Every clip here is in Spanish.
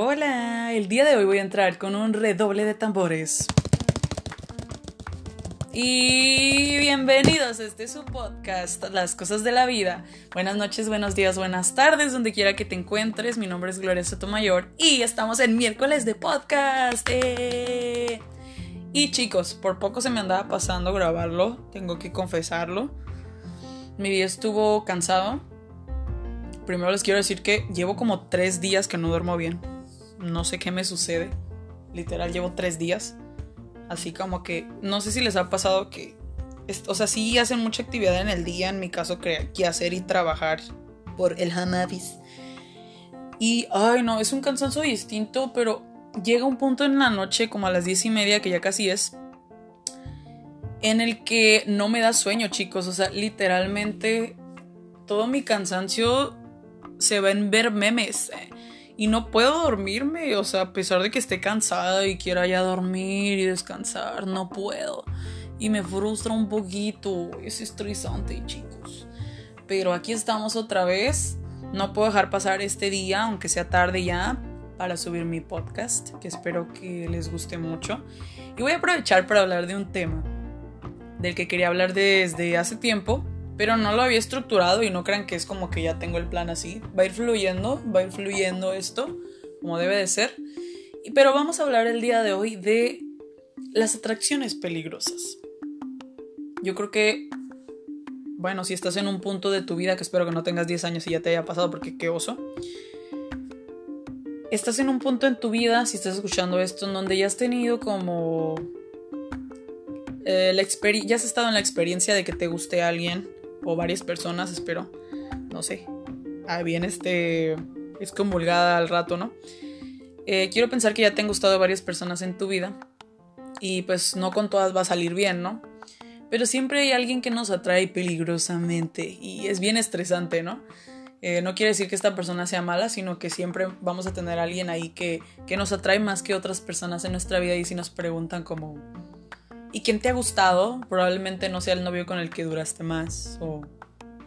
Hola, el día de hoy voy a entrar con un redoble de tambores. Y bienvenidos este su podcast, Las Cosas de la Vida. Buenas noches, buenos días, buenas tardes, donde quiera que te encuentres. Mi nombre es Gloria Sotomayor y estamos en miércoles de podcast. ¡Eh! Y chicos, por poco se me andaba pasando grabarlo, tengo que confesarlo. Mi día estuvo cansado. Primero les quiero decir que llevo como tres días que no duermo bien. No sé qué me sucede. Literal, llevo tres días. Así como que no sé si les ha pasado que, o sea, sí hacen mucha actividad en el día, en mi caso, que hacer y trabajar por el Hanabis. Y, ay, no, es un cansancio distinto, pero llega un punto en la noche, como a las diez y media, que ya casi es, en el que no me da sueño, chicos. O sea, literalmente todo mi cansancio se va en ver memes. Eh, y no puedo dormirme, o sea, a pesar de que esté cansada y quiera ya dormir y descansar, no puedo. Y me frustra un poquito, es estresante, chicos. Pero aquí estamos otra vez. No puedo dejar pasar este día, aunque sea tarde ya, para subir mi podcast, que espero que les guste mucho. Y voy a aprovechar para hablar de un tema del que quería hablar desde hace tiempo, pero no lo había estructurado y no crean que es como que ya tengo el plan así. Va a ir fluyendo, va a ir fluyendo esto, como debe de ser. Pero vamos a hablar el día de hoy de las atracciones peligrosas. Yo creo que, bueno, si estás en un punto de tu vida, que espero que no tengas 10 años y ya te haya pasado, porque qué oso. Estás en un punto en tu vida, si estás escuchando esto, en donde ya has tenido como... Eh, la ya has estado en la experiencia de que te guste alguien o varias personas, espero, no sé, ah, bien este, es convulgada al rato, ¿no? Eh, quiero pensar que ya te han gustado varias personas en tu vida y pues no con todas va a salir bien, ¿no? Pero siempre hay alguien que nos atrae peligrosamente y es bien estresante, ¿no? Eh, no quiere decir que esta persona sea mala, sino que siempre vamos a tener a alguien ahí que, que nos atrae más que otras personas en nuestra vida y si nos preguntan como, y quien te ha gustado probablemente no sea el novio con el que duraste más o,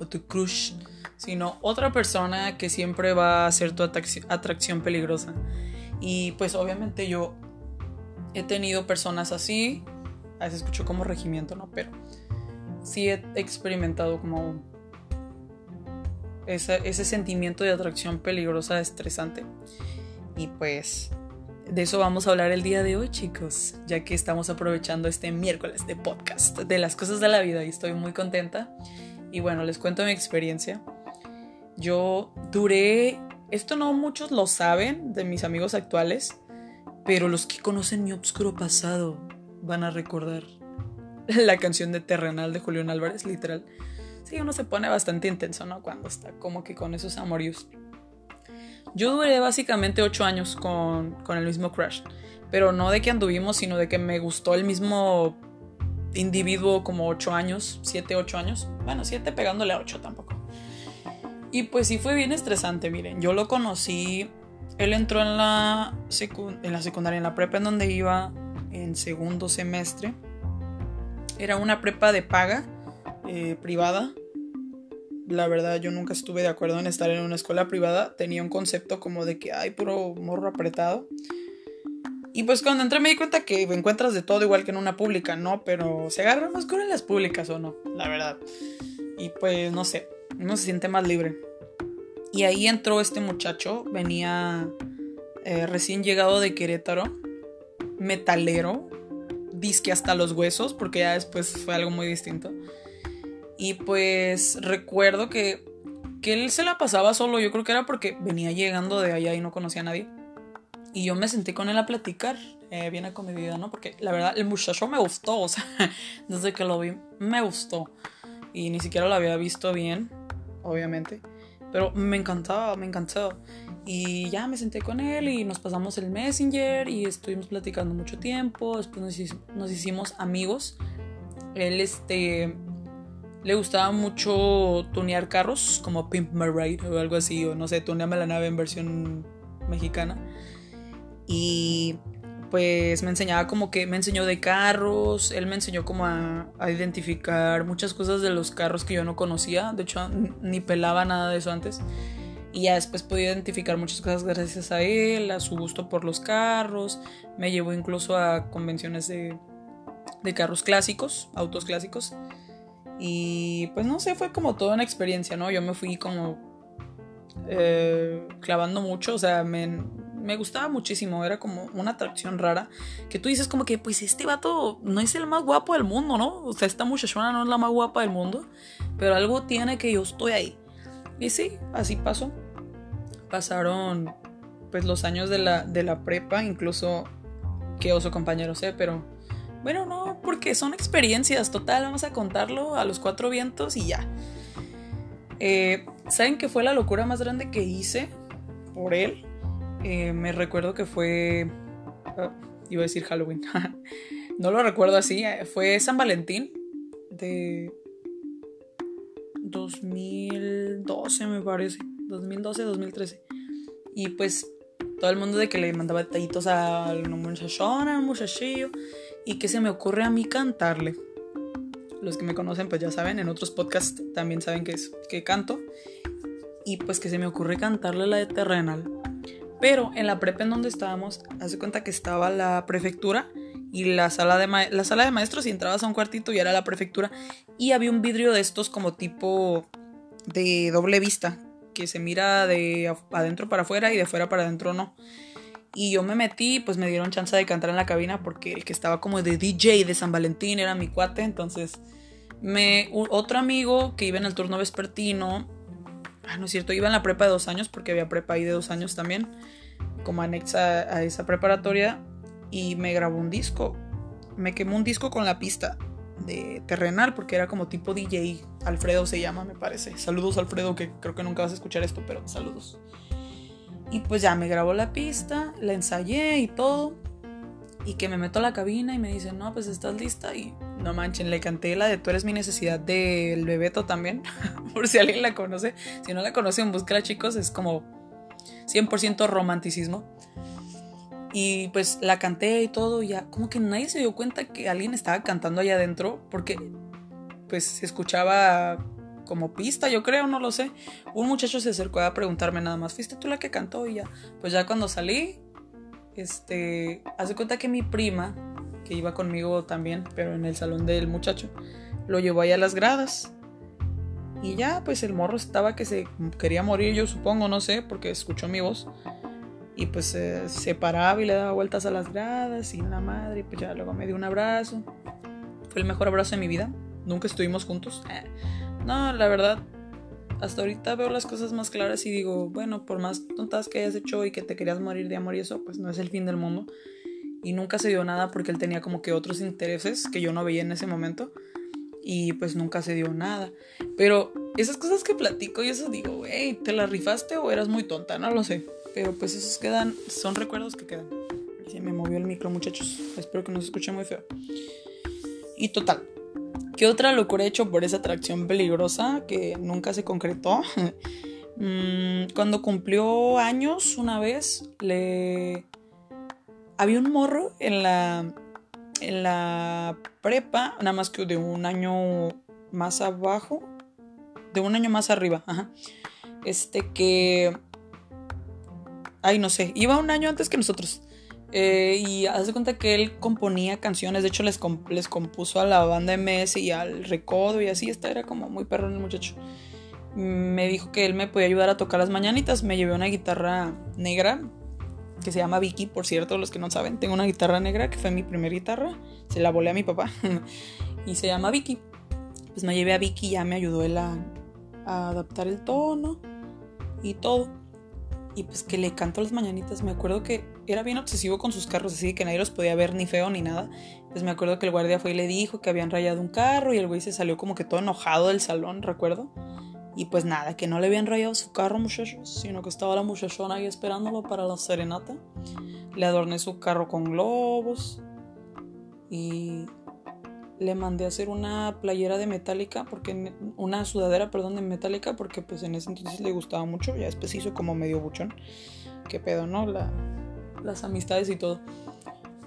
tu crush, sino otra persona que siempre va a ser tu atracción peligrosa. Y pues obviamente yo he tenido personas así, a veces escucho como regimiento, ¿no? Pero sí he experimentado como ese, ese sentimiento de atracción peligrosa, estresante. Y pues de eso vamos a hablar el día de hoy, chicos, ya que estamos aprovechando este miércoles de podcast de las cosas de la vida y estoy muy contenta. Y bueno, les cuento mi experiencia. Yo duré, esto no muchos lo saben de mis amigos actuales, pero los que conocen mi obscuro pasado van a recordar la canción de Terrenal de Julián Álvarez, literal. Sí, uno se pone bastante intenso, ¿no? Cuando está como que con esos amorios. Yo duré básicamente ocho años con, el mismo crush. Pero no de que anduvimos, sino de que me gustó el mismo individuo como ocho años, siete, ocho años. Bueno, siete pegándole a ocho tampoco. Y pues sí fue bien estresante, miren. Yo lo conocí. Él entró en la, en la secundaria, en la prepa en donde iba en segundo semestre. Era una prepa de paga, eh, privada la verdad yo nunca estuve de acuerdo en estar en una escuela privada. Tenía un concepto como de que hay puro morro apretado. Y pues cuando entré me di cuenta que encuentras de todo igual que en una pública, ¿no? Pero se agarra más con las públicas o no, la verdad. Y pues no sé, uno se siente más libre. Y ahí entró este muchacho, venía eh, recién llegado de Querétaro, metalero, disque hasta los huesos, porque ya después fue algo muy distinto. Y pues recuerdo que, que él se la pasaba solo, yo creo que era porque venía llegando de allá y no conocía a nadie. Y yo me senté con él a platicar, eh, bien acomedida, ¿no? Porque la verdad, el muchacho me gustó, o sea, desde que lo vi, me gustó. Y ni siquiera lo había visto bien, obviamente. Pero me encantaba, me encantó. Y ya me senté con él y nos pasamos el Messenger y estuvimos platicando mucho tiempo. Después nos, nos hicimos amigos. Él, este, le gustaba mucho tunear carros, como Pimp My Ride o algo así, o no sé, tuneame la nave en versión mexicana. Y pues me enseñaba como que me enseñó de carros, él me enseñó como a, identificar muchas cosas de los carros que yo no conocía, de hecho ni pelaba nada de eso antes. Y ya después pude identificar muchas cosas gracias a él, a su gusto por los carros. Me llevó incluso a convenciones de, de carros clásicos, autos clásicos. Y pues no sé, fue como toda una experiencia, ¿no? Yo me fui como eh, clavando mucho, o sea, me, me gustaba muchísimo, era como una atracción rara, que tú dices como que, pues este vato no es el más guapo del mundo, ¿no? O sea, esta muchachona no es la más guapa del mundo, pero algo tiene que yo estoy ahí. Y sí, así pasó. Pasaron pues los años de la, de la prepa, incluso que oso compañero sé, pero bueno, no, porque son experiencias, total, vamos a contarlo a los cuatro vientos y ya. Eh, ¿Saben qué fue la locura más grande que hice por él? Eh, me recuerdo que fue... Ah, iba a decir Halloween. no lo recuerdo así. Eh, fue San Valentín de 2012 me parece. 2012, 2013. Y pues todo el mundo de que le mandaba detallitos a una muchachona, un muchachillo. Y que se me ocurre a mí cantarle. Los que me conocen pues ya saben, en otros podcasts también saben que, es, que canto. Y pues que se me ocurre cantarle la de Terrenal pero en la prepa en donde estábamos, hace cuenta que estaba la prefectura y la sala de, la sala de maestros y entrabas a un cuartito y era la prefectura. Y había un vidrio de estos como tipo de doble vista, que se mira de adentro para afuera y de afuera para adentro no. Y yo me metí, pues me dieron chance de cantar en la cabina porque el que estaba como de DJ de San Valentín era mi cuate. Entonces, me, otro amigo que iba en el turno vespertino Ah, no es cierto, iba en la prepa de dos años porque había prepa ahí de dos años también, como anexa a esa preparatoria, y me grabó un disco. Me quemó un disco con la pista de Terrenal porque era como tipo DJ. Alfredo se llama, me parece. Saludos, Alfredo, que creo que nunca vas a escuchar esto, pero saludos. Y pues ya me grabó la pista, la ensayé y todo. Y que me meto a la cabina y me dice, no, pues estás lista. Y no manchen, le canté la de Tú eres mi necesidad del Bebeto también. por si alguien la conoce. Si no la conocen, búscala, chicos. Es como 100% romanticismo. Y pues la canté y todo. Y ya, como que nadie se dio cuenta que alguien estaba cantando allá adentro. Porque pues se escuchaba como pista, yo creo, no lo sé. Un muchacho se acercó a preguntarme nada más, ¿fuiste tú la que cantó? Y ya, pues ya cuando salí, este, hace cuenta que mi prima, que iba conmigo también, pero en el salón del muchacho, lo llevó ahí a las gradas. Y ya, pues el morro estaba que se quería morir, yo supongo, no sé, porque escuchó mi voz. Y pues se paraba y le daba vueltas a las gradas y la madre, pues ya luego me dio un abrazo. Fue el mejor abrazo de mi vida. Nunca estuvimos juntos. No, la verdad, hasta ahorita veo las cosas más claras y digo, bueno, por más tontas que hayas hecho y que te querías morir de amor y eso, pues no es el fin del mundo. Y nunca se dio nada porque él tenía como que otros intereses que yo no veía en ese momento. Y pues nunca se dio nada. Pero esas cosas que platico y eso digo, güey, ¿te la rifaste o eras muy tonta? No lo sé. Pero pues esos quedan, son recuerdos que quedan. Se me movió el micro, muchachos. Espero que no se escuche muy feo. Y total, ¿Qué otra locura he hecho por esa atracción peligrosa que nunca se concretó? Mm, cuando cumplió años una vez, le... Había un morro en la, en la prepa, nada más que de un año más abajo, de un año más arriba, ajá. Este que... Ay, no sé, iba un año antes que nosotros. Eh, y hace cuenta que él componía canciones, de hecho les, les compuso a la banda MS y al Recodo y así, esta era como muy perro el muchacho. Me dijo que él me podía ayudar a tocar las mañanitas, me llevé una guitarra negra que se llama Vicky, por cierto, los que no saben, tengo una guitarra negra que fue mi primera guitarra, se la volé a mi papá y se llama Vicky. Pues me llevé a Vicky y ya me ayudó él a adaptar el tono y todo y pues que le canto las mañanitas. Me acuerdo que era bien obsesivo con sus carros, así que nadie los podía ver ni feo ni nada. Pues me acuerdo que el guardia fue y le dijo que habían rayado un carro y el güey se salió como que todo enojado del salón, recuerdo. Y pues nada, que no le habían rayado su carro, muchachos, sino que estaba la muchachona ahí esperándolo para la serenata. Le adorné su carro con globos y le mandé a hacer una playera de metálica, porque una sudadera, perdón, de metálica, porque pues en ese entonces le gustaba mucho, ya después hizo como medio buchón. Qué pedo, ¿no? La, las amistades y todo.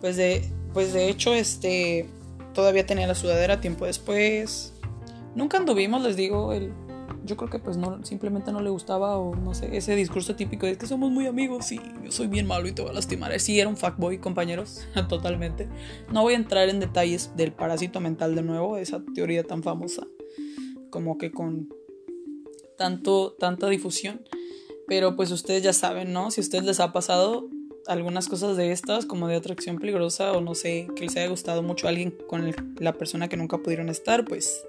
Pues de, pues de hecho, este, todavía tenía la sudadera tiempo después. Nunca anduvimos, les digo, el, yo creo que pues no, simplemente no le gustaba o no sé, ese discurso típico de que somos muy amigos y yo soy bien malo y te voy a lastimar. Sí, era un fuckboy, compañeros, totalmente. No voy a entrar en detalles del parásito mental de nuevo, esa teoría tan famosa, como que con tanto, tanta difusión. Pero pues ustedes ya saben, ¿no? Si a ustedes les ha pasado algunas cosas de estas, como de atracción peligrosa o no sé, que les haya gustado mucho a alguien con la persona que nunca pudieron estar, pues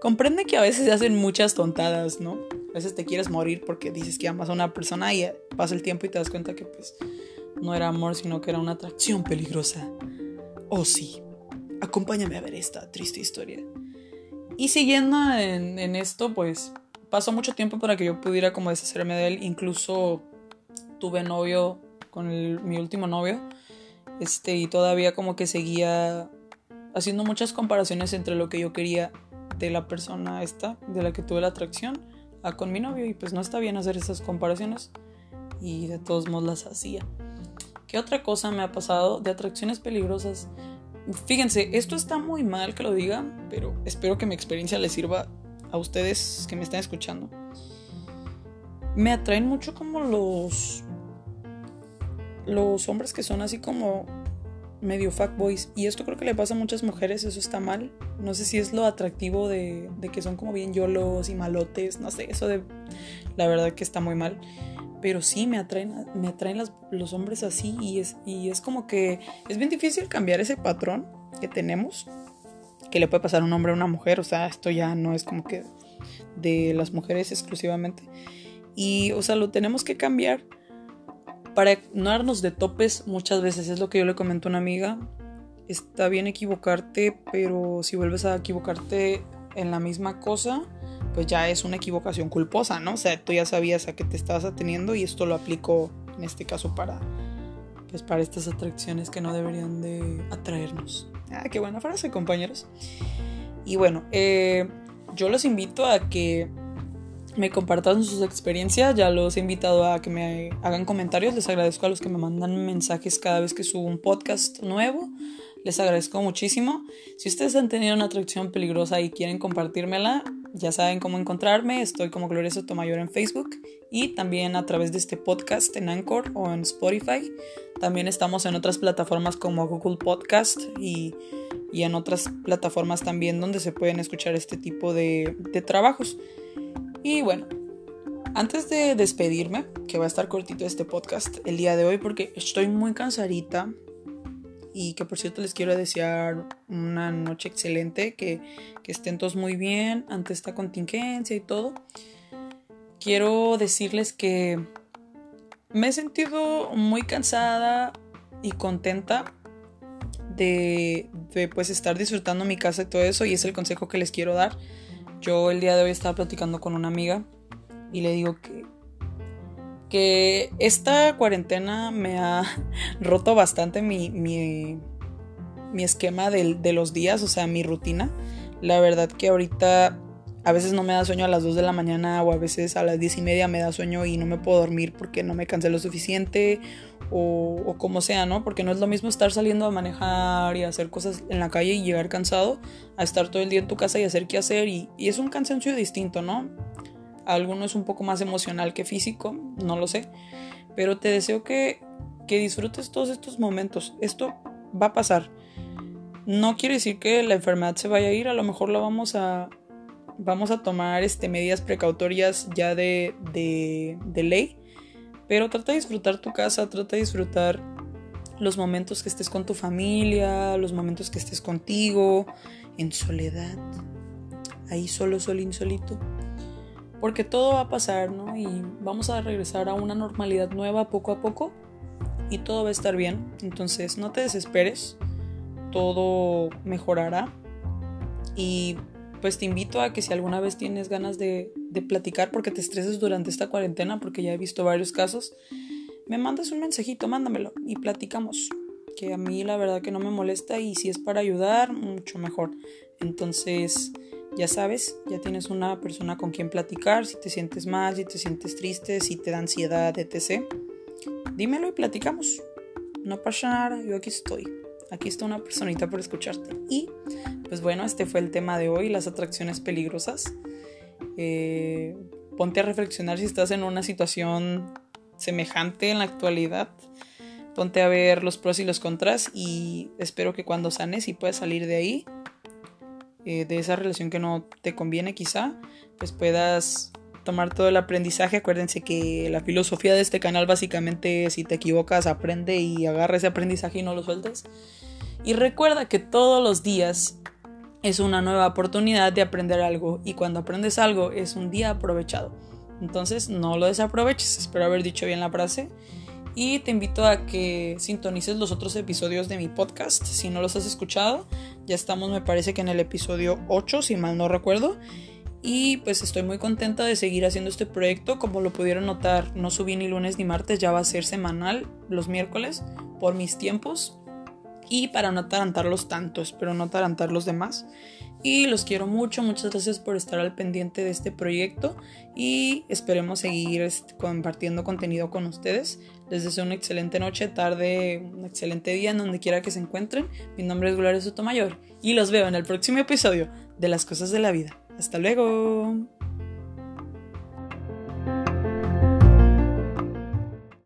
comprende que a veces se hacen muchas tontadas, ¿no? A veces te quieres morir porque dices que amas a una persona y pasa el tiempo y te das cuenta que pues no era amor, sino que era una atracción peligrosa. Oh sí, acompáñame a ver esta triste historia. Y siguiendo en, esto, pues pasó mucho tiempo para que yo pudiera como deshacerme de él. Incluso tuve novio con mi último novio. Este, y todavía como que seguía haciendo muchas comparaciones entre lo que yo quería de la persona esta, de la que tuve la atracción, a con mi novio. Y pues no está bien hacer esas comparaciones. Y de todos modos las hacía. ¿Qué otra cosa me ha pasado de atracciones peligrosas? Fíjense, esto está muy mal que lo diga, pero espero que mi experiencia les sirva a ustedes que me están escuchando. Me atraen mucho como los los hombres que son así como medio fuckboys. Y esto creo que le pasa a muchas mujeres, eso está mal. No sé si es lo atractivo de, que son como bien yolos y malotes, no sé, eso de la verdad que está muy mal. Pero sí me atraen, me atraen los hombres así y es, y es como que es bien difícil cambiar ese patrón que tenemos, que le puede pasar a un hombre a una mujer, o sea, esto ya no es como que de las mujeres exclusivamente. Y, o sea, lo tenemos que cambiar para no darnos de topes muchas veces, es lo que yo le comento a una amiga, está bien equivocarte, pero si vuelves a equivocarte en la misma cosa, pues ya es una equivocación culposa, ¿no? O sea, tú ya sabías a qué te estabas ateniendo y esto lo aplico en este caso para pues para estas atracciones que no deberían de atraernos. Ah, qué buena frase, compañeros. Y bueno, eh, yo los invito a que me compartan sus experiencias. Ya los he invitado a que me hagan comentarios. Les agradezco a los que me mandan mensajes cada vez que subo un podcast nuevo. Les agradezco muchísimo. Si ustedes han tenido una atracción peligrosa y quieren compartírmela, ya saben cómo encontrarme. Estoy como Gloria Sotomayor en Facebook y también a través de este podcast en Anchor o en Spotify. También estamos en otras plataformas como Google Podcast y, en otras plataformas también donde se pueden escuchar este tipo de, de trabajos. Y bueno, antes de despedirme, que va a estar cortito este podcast el día de hoy porque estoy muy cansadita y que por cierto les quiero desear una noche excelente, que, que estén todos muy bien ante esta contingencia y todo. Quiero decirles que me he sentido muy cansada y contenta de, de pues estar disfrutando mi casa y todo eso y es el consejo que les quiero dar yo el día de hoy estaba platicando con una amiga y le digo que, que esta cuarentena me ha roto bastante mi, mi, esquema de, de los días, o sea, mi rutina. La verdad que ahorita a veces no me da sueño a las 2 de la mañana o a veces a las 10 y media me da sueño y no me puedo dormir porque no me cansé lo suficiente o, como sea, ¿no? Porque no es lo mismo estar saliendo a manejar y hacer cosas en la calle y llegar cansado a estar todo el día en tu casa y hacer qué hacer y, es un cansancio distinto, ¿no? Alguno es un poco más emocional que físico, no lo sé, pero te deseo que, que disfrutes todos estos momentos. Esto va a pasar. No quiere decir que la enfermedad se vaya a ir, a lo mejor la vamos a, vamos a tomar este, medidas precautorias ya de, de ley pero trata de disfrutar tu casa, trata de disfrutar los momentos que estés con tu familia, los momentos que estés contigo, en soledad, ahí solo, solín, solito. Porque todo va a pasar, ¿no? Y vamos a regresar a una normalidad nueva poco a poco y todo va a estar bien. Entonces no te desesperes, todo mejorará. Y pues te invito a que si alguna vez tienes ganas de, platicar porque te estreses durante esta cuarentena, porque ya he visto varios casos, me mandas un mensajito, mándamelo y platicamos. Que a mí la verdad que no me molesta y si es para ayudar, mucho mejor. Entonces, ya sabes, ya tienes una persona con quien platicar, si te sientes mal, si te sientes triste, si te da ansiedad, etc. Dímelo y platicamos. No pasa nada, yo aquí estoy. Aquí está una personita por escucharte. Y pues bueno, este fue el tema de hoy, las atracciones peligrosas. Eh, ponte a reflexionar si estás en una situación semejante en la actualidad. Ponte a ver los pros y los contras y espero que cuando sanes y puedas salir de ahí, eh, de esa relación que no te conviene quizá, pues puedas tomar todo el aprendizaje. Acuérdense que la filosofía de este canal básicamente si te equivocas, aprende y agarra ese aprendizaje y no lo sueltes. Y recuerda que todos los días es una nueva oportunidad de aprender algo y cuando aprendes algo es un día aprovechado. Entonces no lo desaproveches, espero haber dicho bien la frase. Y te invito a que sintonices los otros episodios de mi podcast. Si no los has escuchado, ya estamos, me parece que en el episodio 8, si mal no recuerdo. Y pues estoy muy contenta de seguir haciendo este proyecto. Como lo pudieron notar, no subí ni lunes ni martes, ya va a ser semanal los miércoles por mis tiempos. Y para no atarantarlos tanto, espero no atarantar los demás. Y los quiero mucho, muchas gracias por estar al pendiente de este proyecto y esperemos seguir compartiendo contenido con ustedes. Les deseo una excelente noche, tarde, un excelente día en donde quiera que se encuentren. Mi nombre es Gloria Sotomayor y los veo en el próximo episodio de Las Cosas de la Vida. Hasta luego.